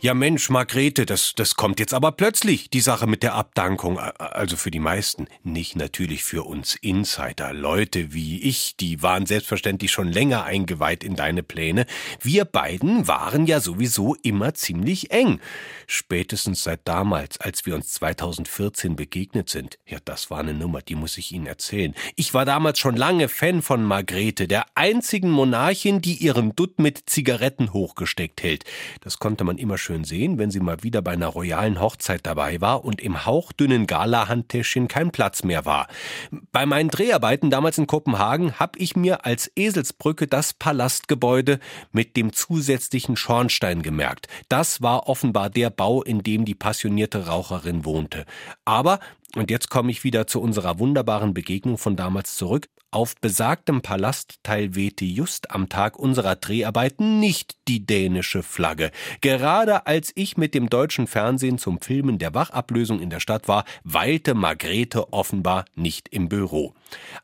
Ja Mensch, Margrete, das, das kommt jetzt aber plötzlich, die Sache mit der Abdankung. Also für die meisten. Nicht natürlich für uns Insider. Leute wie ich, die waren selbstverständlich schon länger eingeweiht in deine Pläne. Wir beiden waren ja sowieso immer ziemlich eng. Spätestens seit damals, als wir uns 2014 begegnet sind. Ja, das war eine Nummer, die muss ich Ihnen erzählen. Ich war damals schon lange Fan von Margrete, der einzigen Monarchin, die ihren Dutt mit Zigaretten hochgesteckt hält. Das konnte man immer schön sehen, wenn sie mal wieder bei einer royalen Hochzeit dabei war und im hauchdünnen Gala-Handtäschchen kein Platz mehr war. Bei meinen Dreharbeiten damals in Kopenhagen habe ich mir als Eselsbrücke das Palastgebäude mit dem zusätzlichen Schornstein gemerkt. Das war offenbar der Bau, in dem die passionierte Raucherin wohnte. Aber und jetzt komme ich wieder zu unserer wunderbaren Begegnung von damals zurück. Auf besagtem Palastteil wehte just am Tag unserer Dreharbeiten nicht die dänische Flagge. Gerade als ich mit dem deutschen Fernsehen zum Filmen der Wachablösung in der Stadt war, weilte Margrete offenbar nicht im Büro.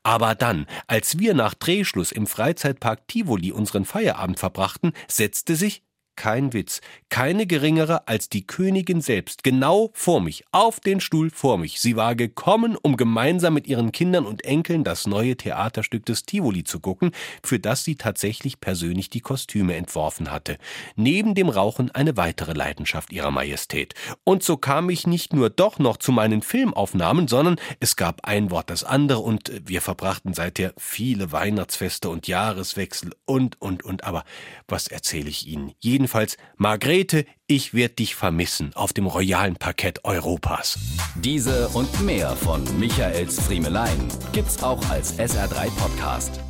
Aber dann, als wir nach Drehschluss im Freizeitpark Tivoli unseren Feierabend verbrachten, setzte sich kein Witz, keine geringere als die Königin selbst, genau vor mich, auf den Stuhl vor mich. Sie war gekommen, um gemeinsam mit ihren Kindern und Enkeln das neue Theaterstück des Tivoli zu gucken, für das sie tatsächlich persönlich die Kostüme entworfen hatte. Neben dem Rauchen eine weitere Leidenschaft ihrer Majestät. Und so kam ich nicht nur doch noch zu meinen Filmaufnahmen, sondern es gab ein Wort das andere und wir verbrachten seither viele Weihnachtsfeste und Jahreswechsel und, und, und. Aber was erzähle ich Ihnen? Jeden jedenfalls, Margrete, ich werde dich vermissen auf dem royalen Parkett Europas. Diese und mehr von Michaels Friemelein gibt's auch als SR3 Podcast.